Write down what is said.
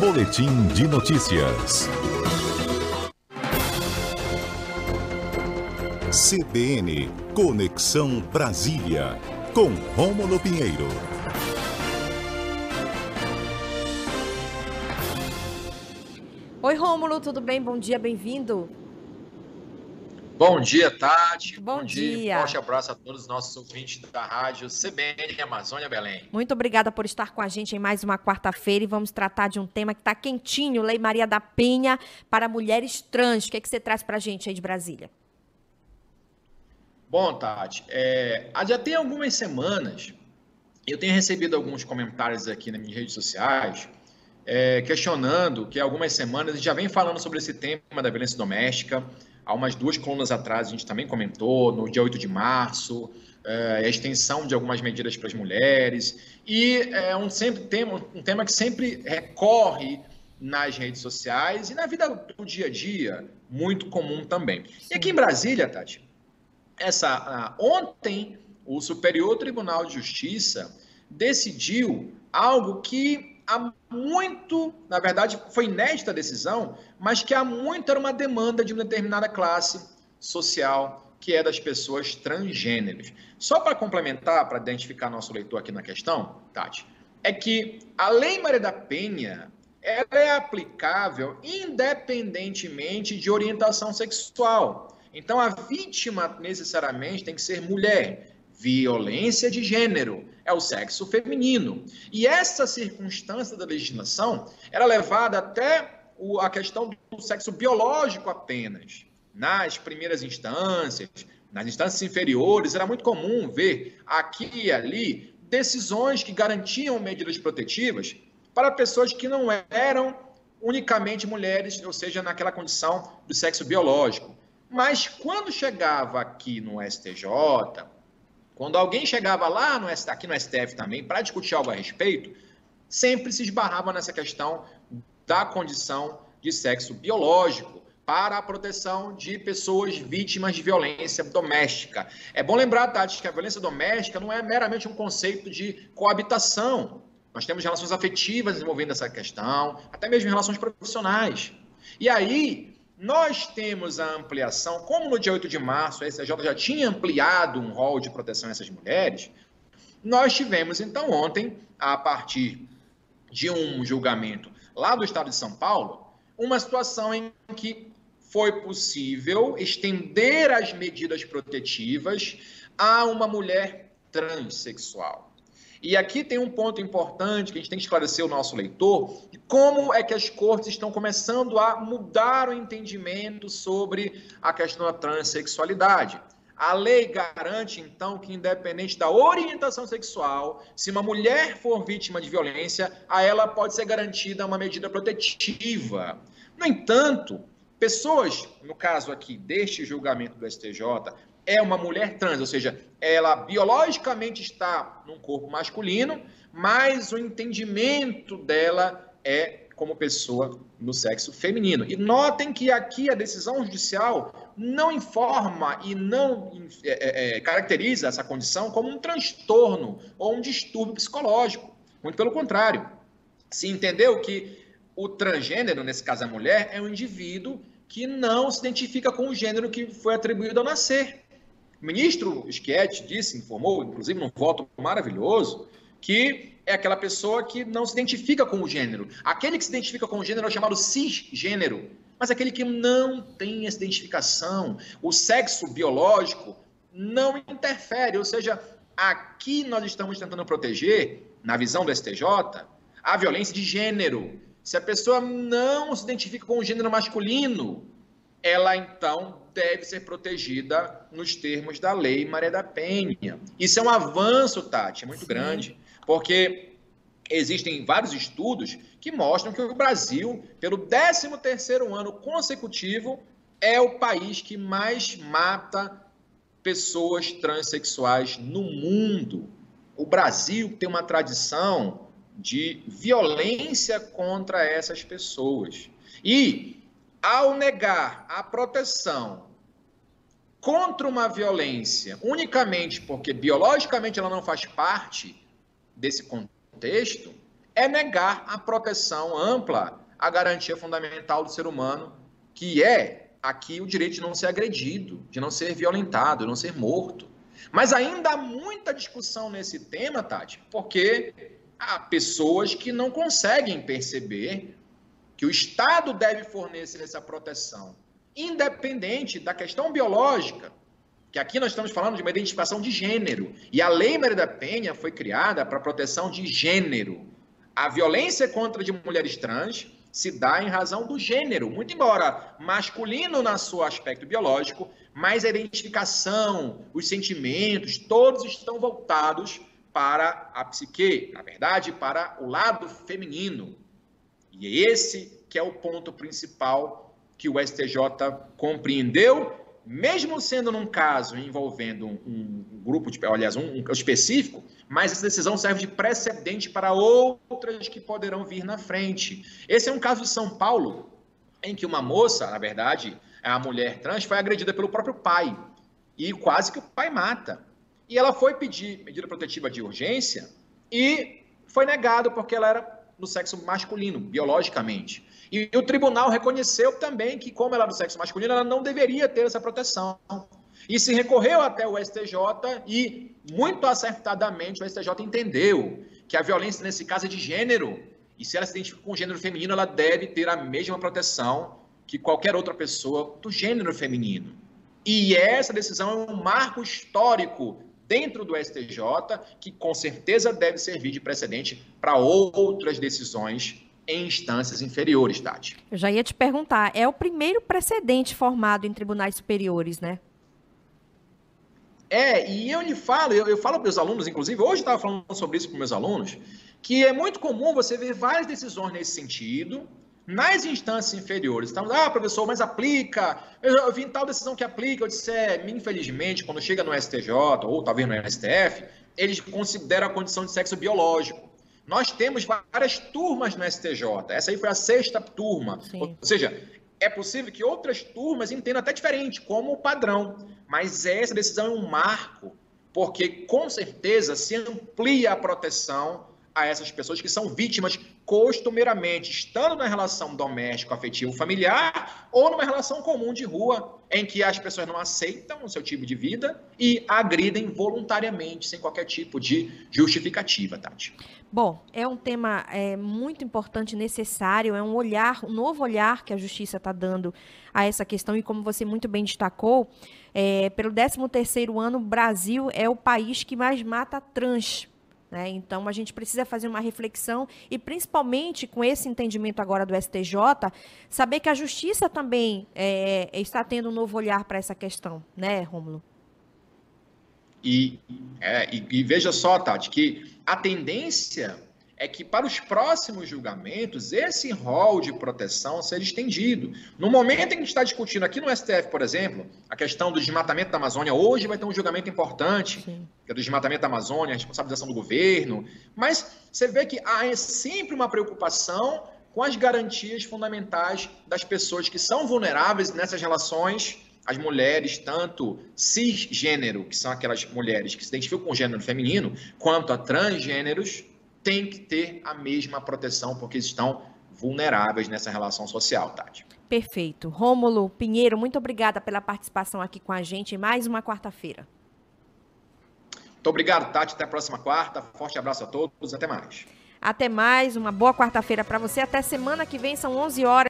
Boletim de notícias. CBN Conexão Brasília com Rômulo Pinheiro. Oi, Rômulo, tudo bem? Bom dia, bem-vindo. Bom dia, Tati. Bom, Bom dia. dia. Forte abraço a todos os nossos ouvintes da rádio CBN Amazônia Belém. Muito obrigada por estar com a gente em mais uma quarta-feira e vamos tratar de um tema que está quentinho, Lei Maria da Penha para mulheres trans. O que, é que você traz para a gente aí de Brasília? Bom, Tati, é, já tem algumas semanas eu tenho recebido alguns comentários aqui nas minhas redes sociais é, questionando que há algumas semanas a gente já vem falando sobre esse tema da violência doméstica Há umas duas colunas atrás, a gente também comentou, no dia 8 de março, é, a extensão de algumas medidas para as mulheres. E é um, sempre, tema, um tema que sempre recorre nas redes sociais e na vida do dia a dia, muito comum também. E aqui em Brasília, Tati, essa, ontem o Superior Tribunal de Justiça decidiu algo que há muito, na verdade, foi inédita a decisão, mas que há muito era uma demanda de uma determinada classe social, que é das pessoas transgêneros. Só para complementar, para identificar nosso leitor aqui na questão, Tati, é que a Lei Maria da Penha ela é aplicável independentemente de orientação sexual. Então, a vítima necessariamente tem que ser mulher. Violência de gênero é o sexo feminino. E essa circunstância da legislação era levada até a questão do sexo biológico apenas. Nas primeiras instâncias, nas instâncias inferiores, era muito comum ver aqui e ali decisões que garantiam medidas protetivas para pessoas que não eram unicamente mulheres, ou seja, naquela condição do sexo biológico. Mas quando chegava aqui no STJ, quando alguém chegava lá no, aqui no STF também para discutir algo a respeito, sempre se esbarrava nessa questão da condição de sexo biológico para a proteção de pessoas vítimas de violência doméstica. É bom lembrar, Tati, que a violência doméstica não é meramente um conceito de coabitação. Nós temos relações afetivas envolvendo essa questão, até mesmo relações profissionais. E aí, nós temos a ampliação, como no dia 8 de março a SJ já tinha ampliado um rol de proteção a essas mulheres, nós tivemos então ontem, a partir de um julgamento lá do estado de São Paulo, uma situação em que foi possível estender as medidas protetivas a uma mulher transexual. E aqui tem um ponto importante que a gente tem que esclarecer o nosso leitor, como é que as cortes estão começando a mudar o entendimento sobre a questão da transexualidade. A lei garante, então, que independente da orientação sexual, se uma mulher for vítima de violência, a ela pode ser garantida uma medida protetiva. No entanto, pessoas, no caso aqui deste julgamento do STJ, é uma mulher trans, ou seja, ela biologicamente está num corpo masculino, mas o entendimento dela é como pessoa no sexo feminino. E notem que aqui a decisão judicial não informa e não é, é, é, caracteriza essa condição como um transtorno ou um distúrbio psicológico. Muito pelo contrário. Se entendeu que o transgênero, nesse caso a mulher, é um indivíduo que não se identifica com o gênero que foi atribuído ao nascer. O ministro Schietti disse, informou, inclusive num voto maravilhoso, que é aquela pessoa que não se identifica com o gênero. Aquele que se identifica com o gênero é chamado cisgênero, mas aquele que não tem essa identificação, o sexo biológico não interfere, ou seja, aqui nós estamos tentando proteger, na visão do STJ, a violência de gênero. Se a pessoa não se identifica com o gênero masculino, ela então deve ser protegida nos termos da Lei Maria da Penha. Isso é um avanço, Tati, muito grande, porque existem vários estudos que mostram que o Brasil, pelo 13º ano consecutivo, é o país que mais mata pessoas transexuais no mundo. O Brasil tem uma tradição de violência contra essas pessoas. E ao negar a proteção contra uma violência unicamente porque biologicamente ela não faz parte desse contexto, é negar a proteção ampla, a garantia fundamental do ser humano, que é aqui o direito de não ser agredido, de não ser violentado, de não ser morto. Mas ainda há muita discussão nesse tema, Tati, porque há pessoas que não conseguem perceber que o Estado deve fornecer essa proteção, independente da questão biológica, que aqui nós estamos falando de uma identificação de gênero. E a Lei Maria da Penha foi criada para proteção de gênero. A violência contra de mulheres trans se dá em razão do gênero, muito embora masculino na seu aspecto biológico, mas a identificação, os sentimentos, todos estão voltados para a psique, na verdade, para o lado feminino. E é esse que é o ponto principal que o STJ compreendeu mesmo sendo num caso envolvendo um, grupo, de, aliás, um, um, específico, mas essa decisão serve de precedente para outras que poderão vir na frente. Esse é um caso de São Paulo, em que uma moça, na verdade, a mulher trans, foi agredida pelo próprio pai e quase que o pai mata. E ela foi pedir medida protetiva de urgência e foi negado porque ela era do sexo masculino, biologicamente. E o tribunal reconheceu também que, como ela é do sexo masculino, ela não deveria ter essa proteção. E se recorreu até o STJ e, muito acertadamente, o STJ entendeu que a violência, nesse caso, é de gênero. E se ela se identifica com o gênero feminino, ela deve ter a mesma proteção que qualquer outra pessoa do gênero feminino. E essa decisão é um marco histórico dentro do STJ, que com certeza deve servir de precedente para outras decisões em instâncias inferiores, Tati. Eu já ia te perguntar, é o primeiro precedente formado em tribunais superiores, né? É, e eu lhe falo, eu, eu falo para os alunos, inclusive, hoje estava falando sobre isso com meus alunos, que é muito comum você ver várias decisões nesse sentido, nas instâncias inferiores, então, ah, professor, mas aplica. Eu, eu vi tal decisão que aplica. Eu disse, é, infelizmente, quando chega no STJ ou talvez no STF, eles consideram a condição de sexo biológico. Nós temos várias turmas no STJ. Essa aí foi a sexta turma. Sim. Ou seja, é possível que outras turmas entendam até diferente, como o padrão. Mas essa decisão é um marco, porque com certeza se amplia a proteção a essas pessoas que são vítimas costumeiramente, estando na relação doméstico, afetivo, familiar ou numa relação comum de rua, em que as pessoas não aceitam o seu tipo de vida e agridem voluntariamente, sem qualquer tipo de justificativa, Tati. Bom, é um tema é, muito importante, necessário, é um olhar, um novo olhar que a justiça está dando a essa questão e como você muito bem destacou, é, pelo 13º ano, o Brasil é o país que mais mata trans né? Então, a gente precisa fazer uma reflexão e, principalmente com esse entendimento agora do STJ, saber que a justiça também é, está tendo um novo olhar para essa questão, né, Rômulo? E, é, e, e veja só, Tati, que a tendência é que para os próximos julgamentos esse rol de proteção seja estendido. No momento em que a gente está discutindo aqui no STF, por exemplo, a questão do desmatamento da Amazônia, hoje vai ter um julgamento importante, Sim. que é do desmatamento da Amazônia, a responsabilização do governo, mas você vê que há sempre uma preocupação com as garantias fundamentais das pessoas que são vulneráveis nessas relações as mulheres, tanto cisgênero, que são aquelas mulheres que se identificam com o gênero feminino, quanto a transgêneros, tem que ter a mesma proteção, porque estão vulneráveis nessa relação social, Tati. Perfeito. Rômulo Pinheiro, muito obrigada pela participação aqui com a gente em mais uma quarta-feira. Muito obrigado, Tati. Até a próxima quarta. Forte abraço a todos. Até mais. Até mais. Uma boa quarta-feira para você. Até semana que vem, são 11 horas.